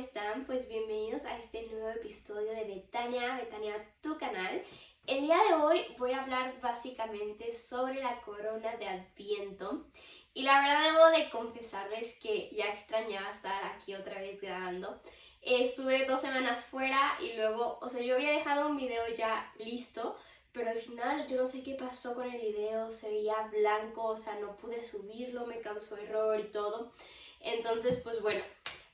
están? Pues bienvenidos a este nuevo episodio de Betania, Betania, tu canal. El día de hoy voy a hablar básicamente sobre la corona de Adviento. Y la verdad debo de confesarles que ya extrañaba estar aquí otra vez grabando. Estuve dos semanas fuera y luego, o sea, yo había dejado un video ya listo, pero al final yo no sé qué pasó con el video, se veía blanco, o sea, no pude subirlo, me causó error y todo. Entonces, pues bueno,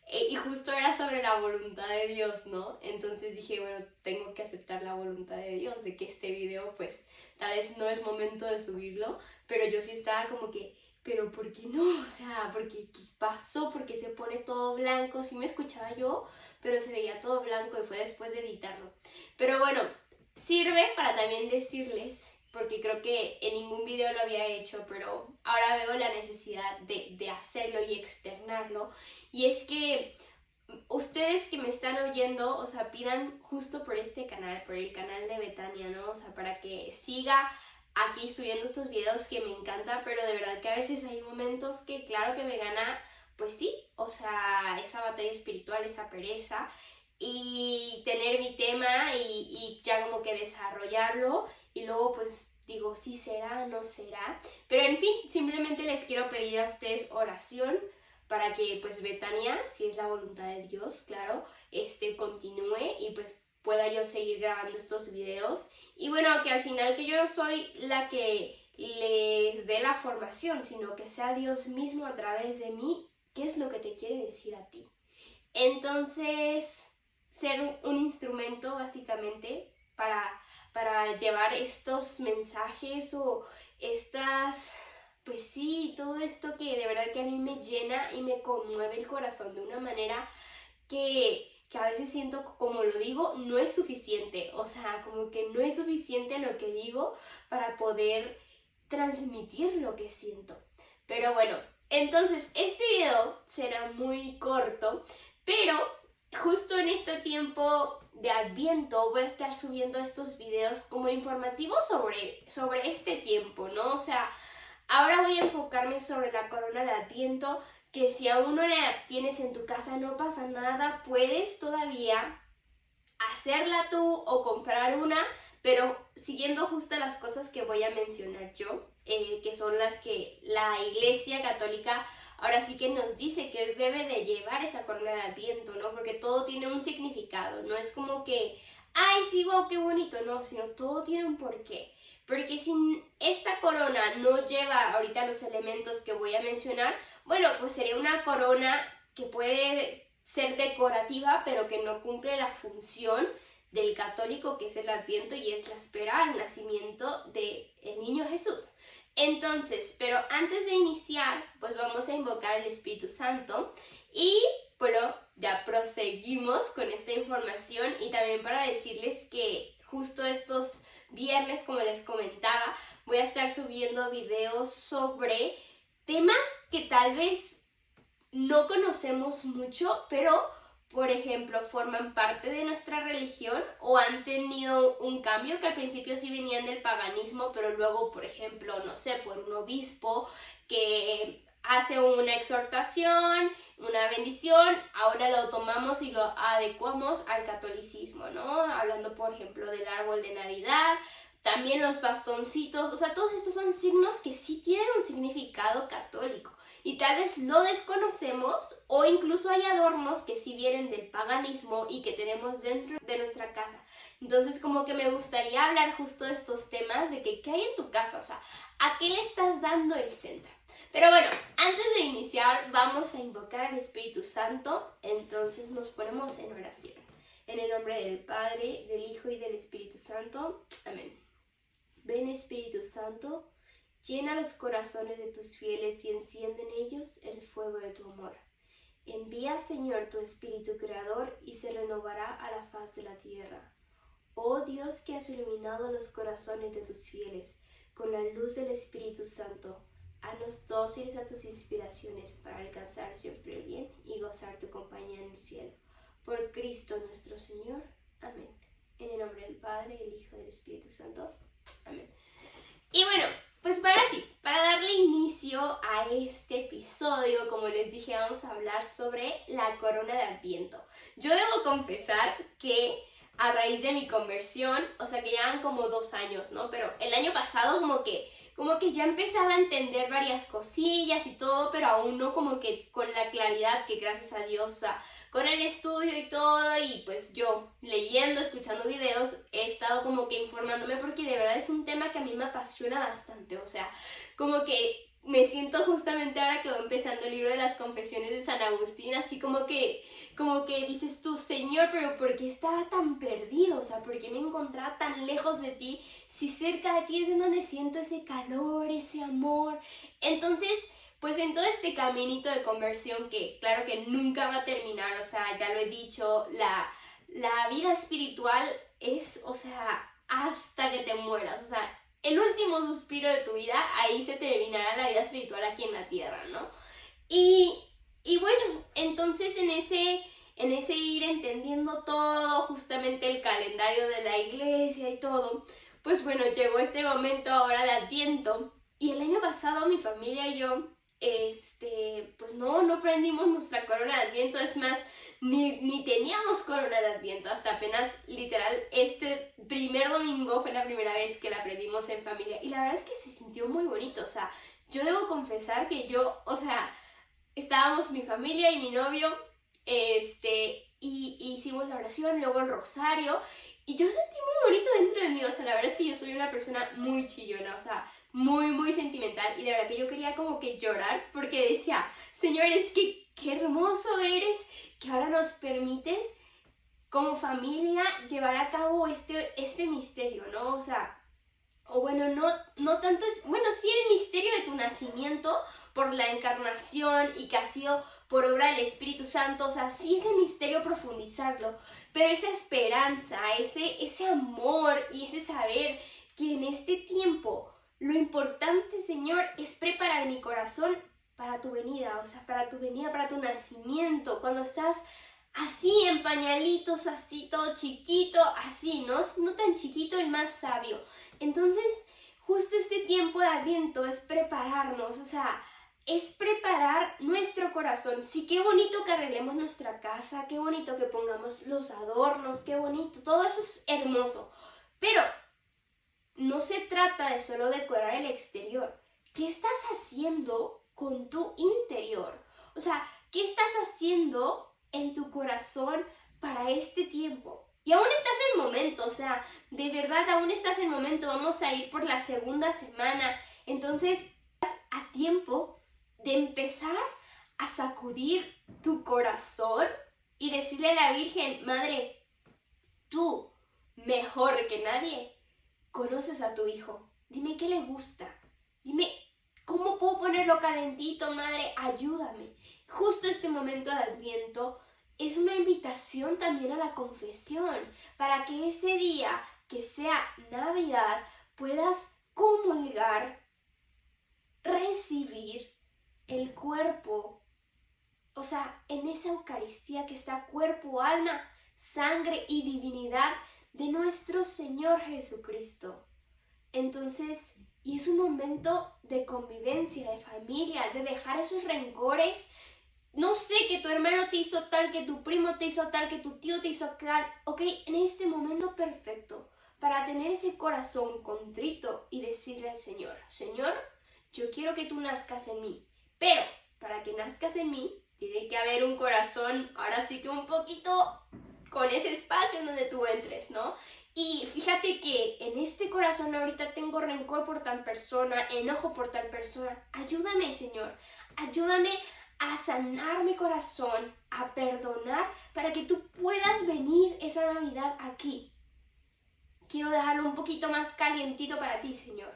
eh, y justo era sobre la voluntad de Dios, ¿no? Entonces dije, bueno, tengo que aceptar la voluntad de Dios, de que este video, pues, tal vez no es momento de subirlo, pero yo sí estaba como que, pero ¿por qué no? O sea, porque ¿qué pasó? Porque se pone todo blanco, sí me escuchaba yo, pero se veía todo blanco y fue después de editarlo. Pero bueno, sirve para también decirles porque creo que en ningún video lo había hecho, pero ahora veo la necesidad de, de hacerlo y externarlo. Y es que ustedes que me están oyendo, o sea, pidan justo por este canal, por el canal de Betania, ¿no? O sea, para que siga aquí subiendo estos videos que me encanta, pero de verdad que a veces hay momentos que claro que me gana, pues sí, o sea, esa batalla espiritual, esa pereza y tener mi tema y, y ya como que desarrollarlo y luego pues digo, sí será, no será. Pero en fin, simplemente les quiero pedir a ustedes oración para que pues Betania, si es la voluntad de Dios, claro, este continúe y pues pueda yo seguir grabando estos videos. Y bueno, que al final que yo no soy la que les dé la formación, sino que sea Dios mismo a través de mí, qué es lo que te quiere decir a ti. Entonces, ser un instrumento básicamente para para llevar estos mensajes o estas, pues sí, todo esto que de verdad que a mí me llena y me conmueve el corazón de una manera que, que a veces siento, como lo digo, no es suficiente. O sea, como que no es suficiente lo que digo para poder transmitir lo que siento. Pero bueno, entonces este video será muy corto, pero justo en este tiempo de Adviento voy a estar subiendo estos videos como informativos sobre, sobre este tiempo, ¿no? O sea, ahora voy a enfocarme sobre la corona de Adviento, que si aún no la tienes en tu casa no pasa nada, puedes todavía hacerla tú o comprar una, pero siguiendo justo las cosas que voy a mencionar yo, eh, que son las que la Iglesia Católica ahora sí que nos dice que debe de llevar esa corona de adviento, ¿no? Porque todo tiene un significado, no es como que, ay, sí, wow, qué bonito, no, sino todo tiene un porqué. Porque si esta corona no lleva ahorita los elementos que voy a mencionar, bueno, pues sería una corona que puede ser decorativa, pero que no cumple la función del católico que es el adviento y es la espera al nacimiento del el niño Jesús. Entonces, pero antes de iniciar, pues vamos a invocar al Espíritu Santo y, bueno, ya proseguimos con esta información y también para decirles que justo estos viernes, como les comentaba, voy a estar subiendo videos sobre temas que tal vez no conocemos mucho, pero por ejemplo, forman parte de nuestra religión o han tenido un cambio que al principio sí venían del paganismo, pero luego, por ejemplo, no sé, por un obispo que hace una exhortación, una bendición, ahora lo tomamos y lo adecuamos al catolicismo, ¿no? Hablando, por ejemplo, del árbol de Navidad, también los bastoncitos, o sea, todos estos son signos que sí tienen un significado católico y tal vez lo desconocemos o incluso hay adornos que sí vienen del paganismo y que tenemos dentro de nuestra casa. Entonces como que me gustaría hablar justo de estos temas, de que qué hay en tu casa, o sea, ¿a qué le estás dando el centro? Pero bueno, antes de iniciar vamos a invocar al Espíritu Santo, entonces nos ponemos en oración. En el nombre del Padre, del Hijo y del Espíritu Santo. Amén. Ven Espíritu Santo Llena los corazones de tus fieles y enciende en ellos el fuego de tu amor. Envía, Señor, tu Espíritu Creador y se renovará a la faz de la tierra. Oh Dios que has iluminado los corazones de tus fieles con la luz del Espíritu Santo, haznos dóciles a tus inspiraciones para alcanzar siempre el bien y gozar tu compañía en el cielo. Por Cristo nuestro Señor. Amén. En el nombre del Padre, el Hijo y del Espíritu Santo. Amén. Y bueno, pues para sí, para darle inicio a este episodio, como les dije, vamos a hablar sobre la corona de Adviento. Yo debo confesar que a raíz de mi conversión, o sea que ya como dos años, ¿no? Pero el año pasado como que como que ya empezaba a entender varias cosillas y todo, pero aún no como que con la claridad que gracias a Dios, con el estudio y todo, y pues yo leyendo, escuchando videos, he estado como que informándome porque de verdad es un tema que a mí me apasiona bastante, o sea, como que me siento justamente ahora que voy empezando el libro de las confesiones de San Agustín, así como que, como que dices tú, Señor, pero ¿por qué estaba tan perdido? O sea, ¿por qué me encontraba tan lejos de ti? Si cerca de ti es en donde siento ese calor, ese amor. Entonces, pues en todo este caminito de conversión que claro que nunca va a terminar, o sea, ya lo he dicho, la, la vida espiritual es, o sea, hasta que te mueras, o sea, el último suspiro de tu vida, ahí se terminará la vida espiritual aquí en la tierra, ¿no? Y, y bueno, entonces en ese, en ese ir entendiendo todo, justamente el calendario de la iglesia y todo, pues bueno, llegó este momento ahora de Adviento. Y el año pasado mi familia y yo, este, pues no, no prendimos nuestra corona de Adviento, es más, ni, ni teníamos corona de Adviento, hasta apenas literal este primer domingo fue la primera vez que la aprendimos en familia y la verdad es que se sintió muy bonito, o sea, yo debo confesar que yo, o sea, estábamos mi familia y mi novio, este, y, hicimos la oración, luego el rosario, y yo sentí muy bonito dentro de mí, o sea, la verdad es que yo soy una persona muy chillona, o sea, muy, muy sentimental, y de verdad que yo quería como que llorar, porque decía, Señor, es que qué hermoso eres, que ahora nos permites como familia llevar a cabo este, este misterio, ¿no? O sea, o bueno, no, no tanto es, bueno, sí el misterio de tu nacimiento por la encarnación y que ha sido por obra del Espíritu Santo, o sea, sí ese misterio profundizarlo, pero esa esperanza, ese, ese amor y ese saber que en este tiempo lo importante, Señor, es preparar mi corazón para tu venida, o sea, para tu venida, para tu nacimiento, cuando estás así en pañalitos, así todo chiquito, así, ¿no? No tan chiquito y más sabio. Entonces, justo este tiempo de aliento es prepararnos, o sea, es preparar nuestro corazón. Sí, qué bonito que arreglemos nuestra casa, qué bonito que pongamos los adornos, qué bonito, todo eso es hermoso. Pero no se trata de solo decorar el exterior. ¿Qué estás haciendo con tu interior? O sea, ¿qué estás haciendo en tu corazón para este tiempo? Y aún estás en momento, o sea, de verdad aún estás en momento, vamos a ir por la segunda semana, entonces estás a tiempo de empezar a sacudir tu corazón y decirle a la Virgen, Madre, tú, mejor que nadie, conoces a tu hijo, dime qué le gusta, dime cómo puedo ponerlo calentito, Madre, ayúdame. Justo este momento de adviento es una invitación también a la confesión, para que ese día que sea Navidad puedas comulgar, recibir el cuerpo, o sea, en esa Eucaristía que está cuerpo, alma, sangre y divinidad de nuestro Señor Jesucristo. Entonces, y es un momento de convivencia, de familia, de dejar esos rencores. No sé que tu hermano te hizo tal, que tu primo te hizo tal, que tu tío te hizo tal. Ok, en este momento perfecto para tener ese corazón contrito y decirle al Señor, Señor, yo quiero que tú nazcas en mí. Pero para que nazcas en mí, tiene que haber un corazón, ahora sí que un poquito con ese espacio en donde tú entres, ¿no? Y fíjate que en este corazón ahorita tengo rencor por tal persona, enojo por tal persona. Ayúdame, Señor. Ayúdame a sanar mi corazón, a perdonar, para que tú puedas venir esa Navidad aquí. Quiero dejarlo un poquito más calientito para ti, Señor.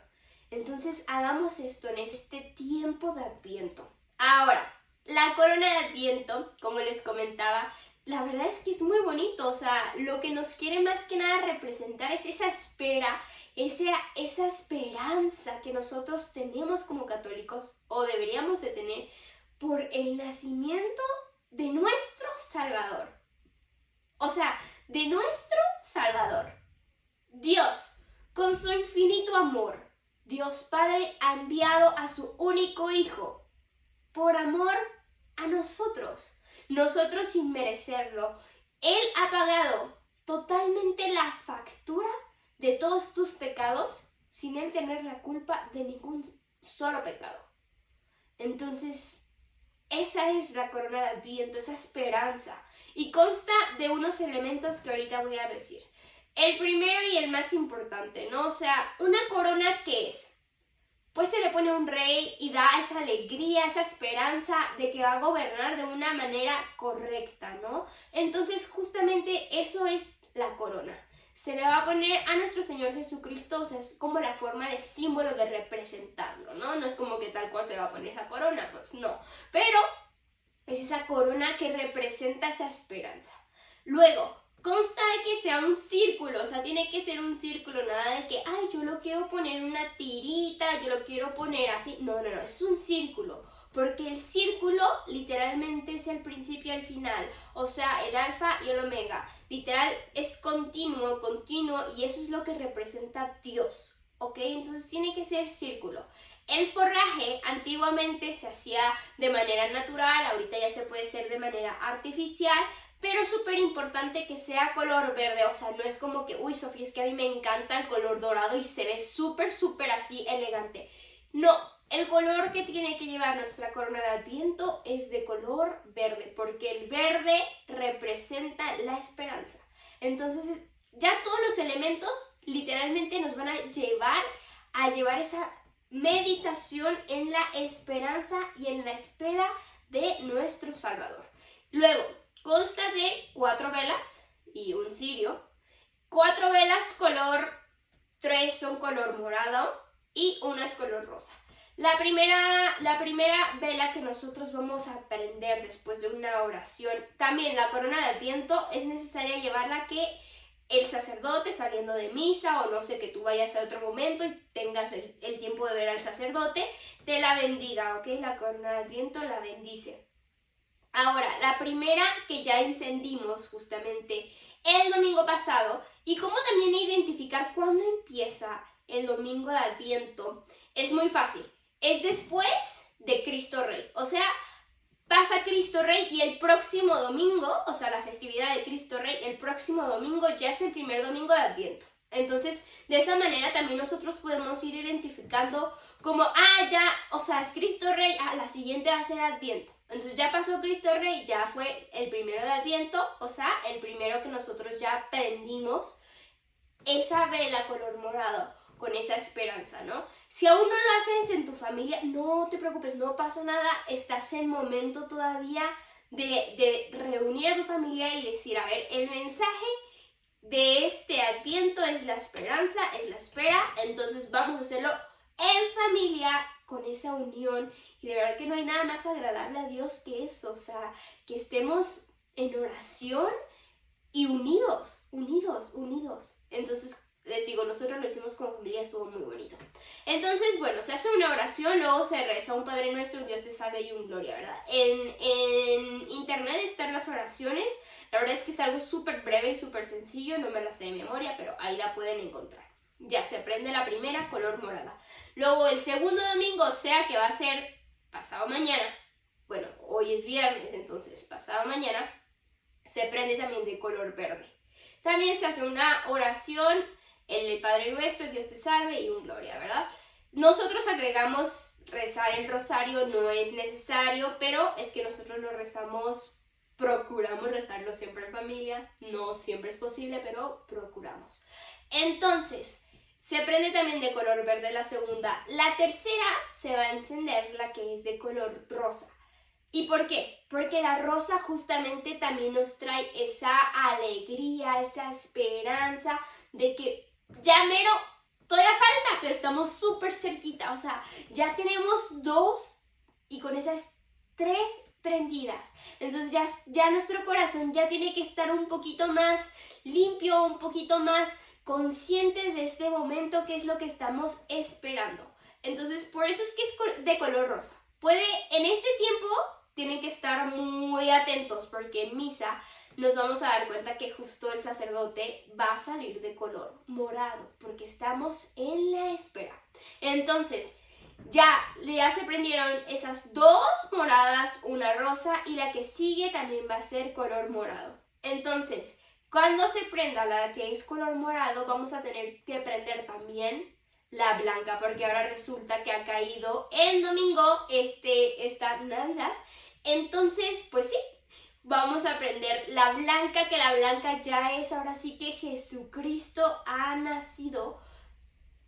Entonces hagamos esto en este tiempo de Adviento. Ahora, la corona de Adviento, como les comentaba, la verdad es que es muy bonito. O sea, lo que nos quiere más que nada representar es esa espera, esa, esa esperanza que nosotros tenemos como católicos o deberíamos de tener por el nacimiento de nuestro Salvador. O sea, de nuestro Salvador. Dios, con su infinito amor, Dios Padre ha enviado a su único Hijo por amor a nosotros, nosotros sin merecerlo. Él ha pagado totalmente la factura de todos tus pecados sin Él tener la culpa de ningún solo pecado. Entonces, esa es la corona de Adviento, esa esperanza. Y consta de unos elementos que ahorita voy a decir. El primero y el más importante, ¿no? O sea, una corona ¿qué es? Pues se le pone un rey y da esa alegría, esa esperanza de que va a gobernar de una manera correcta, ¿no? Entonces, justamente eso es la corona. Se le va a poner a nuestro Señor Jesucristo, o sea, es como la forma de símbolo de representarlo, ¿no? No es como que tal cual se va a poner esa corona, pues no. Pero es esa corona que representa esa esperanza. Luego, consta de que sea un círculo, o sea, tiene que ser un círculo, nada de que, ay, yo lo quiero poner una tirita, yo lo quiero poner así. No, no, no, es un círculo, porque el círculo literalmente es el principio y el final, o sea, el alfa y el omega. Literal es continuo, continuo, y eso es lo que representa Dios, ¿ok? Entonces tiene que ser círculo. El forraje antiguamente se hacía de manera natural, ahorita ya se puede hacer de manera artificial, pero es súper importante que sea color verde, o sea, no es como que, uy, Sofía, es que a mí me encanta el color dorado y se ve súper, súper así elegante. No, el color que tiene que llevar nuestra corona de adviento es de color verde, porque el verde representa la esperanza. Entonces, ya todos los elementos literalmente nos van a llevar a llevar esa meditación en la esperanza y en la espera de nuestro Salvador. Luego, Consta de cuatro velas y un cirio. Cuatro velas color, tres son color morado y una es color rosa. La primera, la primera vela que nosotros vamos a aprender después de una oración, también la corona de Adviento, es necesaria llevarla que el sacerdote saliendo de misa o no sé que tú vayas a otro momento y tengas el, el tiempo de ver al sacerdote, te la bendiga, ¿ok? La corona de Adviento la bendice. Ahora, la primera que ya encendimos justamente el domingo pasado y cómo también identificar cuándo empieza el domingo de Adviento es muy fácil. Es después de Cristo Rey. O sea, pasa Cristo Rey y el próximo domingo, o sea, la festividad de Cristo Rey, el próximo domingo ya es el primer domingo de Adviento. Entonces, de esa manera también nosotros podemos ir identificando como, ah, ya, o sea, es Cristo Rey, ah, la siguiente va a ser Adviento. Entonces ya pasó Cristo Rey, ya fue el primero de Adviento, o sea, el primero que nosotros ya prendimos esa vela color morado con esa esperanza, ¿no? Si aún no lo haces en tu familia, no te preocupes, no pasa nada, estás en momento todavía de, de reunir a tu familia y decir, a ver, el mensaje de este adviento es la esperanza, es la espera, entonces vamos a hacerlo en familia, con esa unión. Y de verdad que no hay nada más agradable a Dios que eso, o sea, que estemos en oración y unidos, unidos, unidos. Entonces, les digo, nosotros lo hicimos con familia, estuvo muy bonito. Entonces, bueno, se hace una oración, luego se reza un Padre Nuestro, un Dios te salve y un Gloria, ¿verdad? En, en internet están las oraciones, la verdad es que es algo súper breve y súper sencillo, no me la sé de memoria, pero ahí la pueden encontrar. Ya se prende la primera, color morada. Luego el segundo domingo, o sea que va a ser pasado mañana, bueno, hoy es viernes, entonces pasado mañana, se prende también de color verde. También se hace una oración, el Padre Nuestro, Dios te salve y un gloria, ¿verdad? Nosotros agregamos rezar el rosario, no es necesario, pero es que nosotros lo rezamos, procuramos rezarlo siempre en familia, no siempre es posible, pero procuramos. Entonces, se prende también de color verde la segunda. La tercera se va a encender la que es de color rosa. ¿Y por qué? Porque la rosa justamente también nos trae esa alegría, esa esperanza de que ya mero, todavía falta, pero estamos súper cerquita. O sea, ya tenemos dos y con esas tres prendidas. Entonces ya, ya nuestro corazón ya tiene que estar un poquito más limpio, un poquito más conscientes de este momento, que es lo que estamos esperando. Entonces, por eso es que es de color rosa. Puede, en este tiempo, tienen que estar muy atentos porque en misa nos vamos a dar cuenta que justo el sacerdote va a salir de color morado, porque estamos en la espera. Entonces, ya, ya se prendieron esas dos moradas, una rosa y la que sigue también va a ser color morado. Entonces, cuando se prenda la que es color morado, vamos a tener que prender también la blanca, porque ahora resulta que ha caído en domingo este, esta Navidad. Entonces, pues sí, vamos a aprender la blanca, que la blanca ya es ahora sí que Jesucristo ha nacido.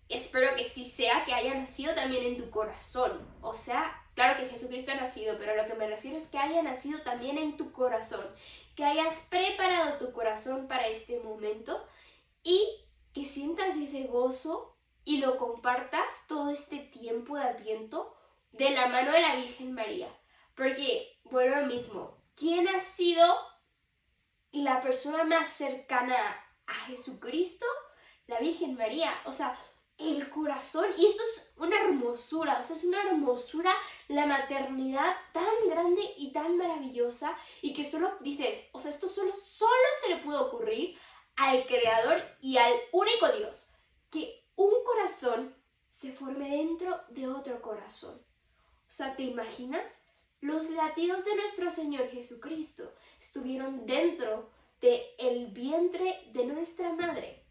Espero que sí sea, que haya nacido también en tu corazón. O sea, claro que Jesucristo ha nacido, pero lo que me refiero es que haya nacido también en tu corazón. Que hayas preparado tu corazón para este momento y que sientas ese gozo y lo compartas todo este tiempo de adviento de la mano de la Virgen María. Porque, bueno, lo mismo, ¿quién ha sido la persona más cercana a Jesucristo? La Virgen María. O sea, el corazón, y esto es una hermosura, o sea, es una hermosura la maternidad tan grande y tan maravillosa y que solo dices, o sea, esto solo, solo se le pudo ocurrir al Creador y al único Dios, que un corazón se forme dentro de otro corazón. O sea, ¿te imaginas? Los latidos de nuestro Señor Jesucristo estuvieron dentro de el vientre de nuestra madre.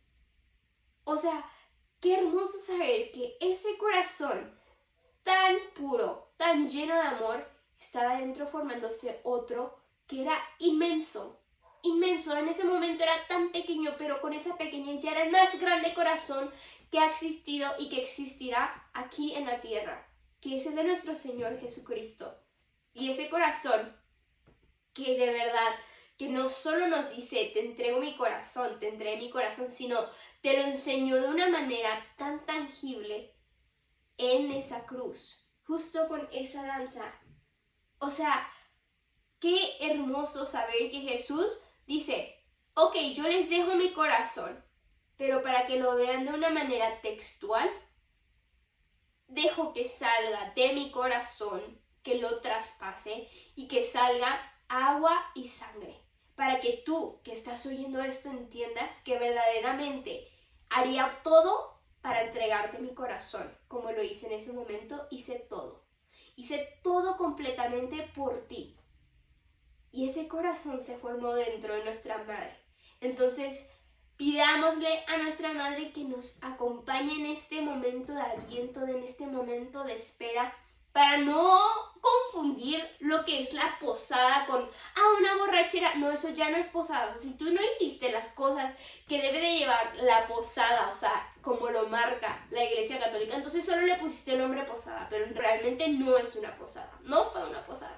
O sea, qué hermoso saber que ese corazón tan puro, tan lleno de amor, estaba dentro formándose otro que era inmenso, inmenso. En ese momento era tan pequeño, pero con esa pequeñez ya era el más grande corazón que ha existido y que existirá aquí en la tierra, que es el de nuestro Señor Jesucristo. Y ese corazón que de verdad, que no solo nos dice, te entrego mi corazón, te entrego mi corazón, sino te lo enseñó de una manera tan tangible en esa cruz, justo con esa danza. O sea, qué hermoso saber que Jesús dice, ok, yo les dejo mi corazón, pero para que lo vean de una manera textual, dejo que salga de mi corazón que lo traspase y que salga agua y sangre, para que tú que estás oyendo esto entiendas que verdaderamente haría todo para entregarte mi corazón, como lo hice en ese momento, hice todo. Hice todo completamente por ti. Y ese corazón se formó dentro de nuestra madre. Entonces, pidámosle a nuestra madre que nos acompañe en este momento de aliento, en este momento de espera, para no confundir lo que es la posada con, ah, una borrachera. No, eso ya no es posada. Si tú no hiciste las cosas que debe de llevar la posada, o sea, como lo marca la Iglesia Católica, entonces solo le pusiste el nombre posada, pero realmente no es una posada. No fue una posada.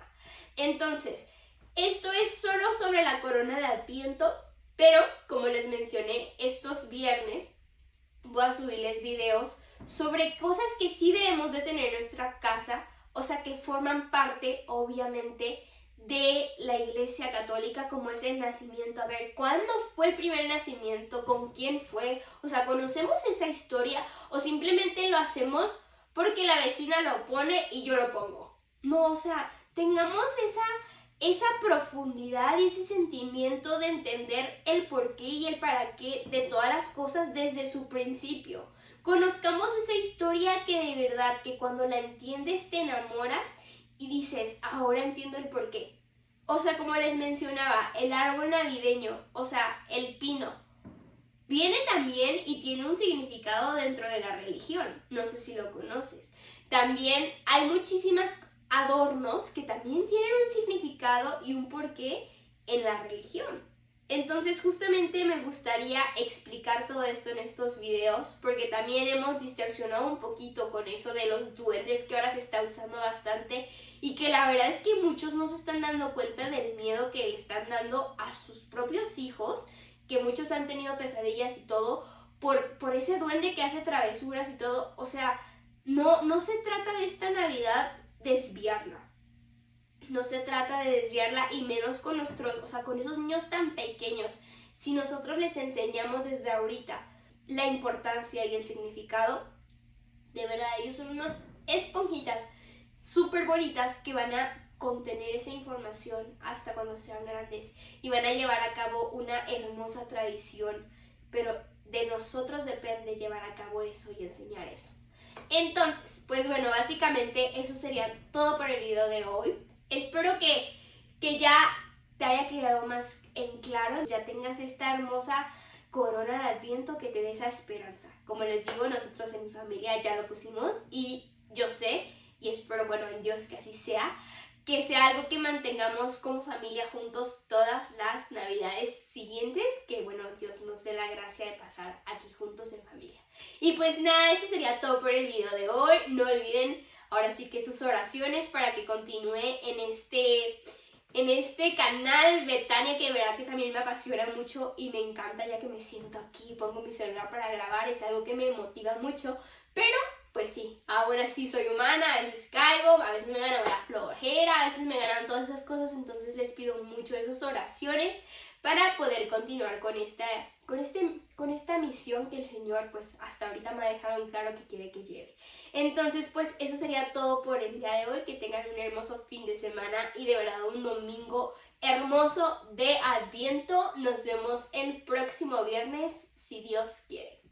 Entonces, esto es solo sobre la corona de Adviento, pero como les mencioné, estos viernes voy a subirles videos sobre cosas que sí debemos de tener en nuestra casa, o sea, que forman parte, obviamente, de la Iglesia Católica, como es el nacimiento. A ver, ¿cuándo fue el primer nacimiento? ¿Con quién fue? O sea, ¿conocemos esa historia o simplemente lo hacemos porque la vecina lo pone y yo lo pongo? No, o sea, tengamos esa, esa profundidad y ese sentimiento de entender el por qué y el para qué de todas las cosas desde su principio. Conozcamos esa historia que de verdad, que cuando la entiendes te enamoras y dices, ahora entiendo el por qué. O sea, como les mencionaba, el árbol navideño, o sea, el pino, viene también y tiene un significado dentro de la religión. No sé si lo conoces. También hay muchísimas adornos que también tienen un significado y un porqué en la religión. Entonces justamente me gustaría explicar todo esto en estos videos porque también hemos distorsionado un poquito con eso de los duendes que ahora se está usando bastante y que la verdad es que muchos no se están dando cuenta del miedo que le están dando a sus propios hijos, que muchos han tenido pesadillas y todo por, por ese duende que hace travesuras y todo. O sea, no, no se trata de esta Navidad desviarla no se trata de desviarla y menos con nuestros, o sea, con esos niños tan pequeños. Si nosotros les enseñamos desde ahorita la importancia y el significado, de verdad, ellos son unas esponjitas súper bonitas que van a contener esa información hasta cuando sean grandes y van a llevar a cabo una hermosa tradición, pero de nosotros depende llevar a cabo eso y enseñar eso. Entonces, pues bueno, básicamente eso sería todo por el video de hoy. Espero que, que ya te haya quedado más en claro, ya tengas esta hermosa corona de adviento que te dé esa esperanza. Como les digo, nosotros en mi familia ya lo pusimos y yo sé y espero, bueno, en Dios que así sea, que sea algo que mantengamos como familia juntos todas las navidades siguientes, que bueno, Dios nos dé la gracia de pasar aquí juntos en familia. Y pues nada, eso sería todo por el video de hoy. No olviden ahora sí que sus oraciones para que continúe en este en este canal Betania que de verdad que también me apasiona mucho y me encanta ya que me siento aquí, pongo mi celular para grabar, es algo que me motiva mucho, pero pues sí, ahora sí soy humana, a veces caigo, a veces me gana la flojera, a veces me ganan todas esas cosas, entonces les pido mucho esas oraciones para poder continuar con esta, con, este, con esta misión que el Señor pues hasta ahorita me ha dejado en claro que quiere que lleve. Entonces pues eso sería todo por el día de hoy, que tengan un hermoso fin de semana y de verdad un domingo hermoso de Adviento. Nos vemos el próximo viernes si Dios quiere.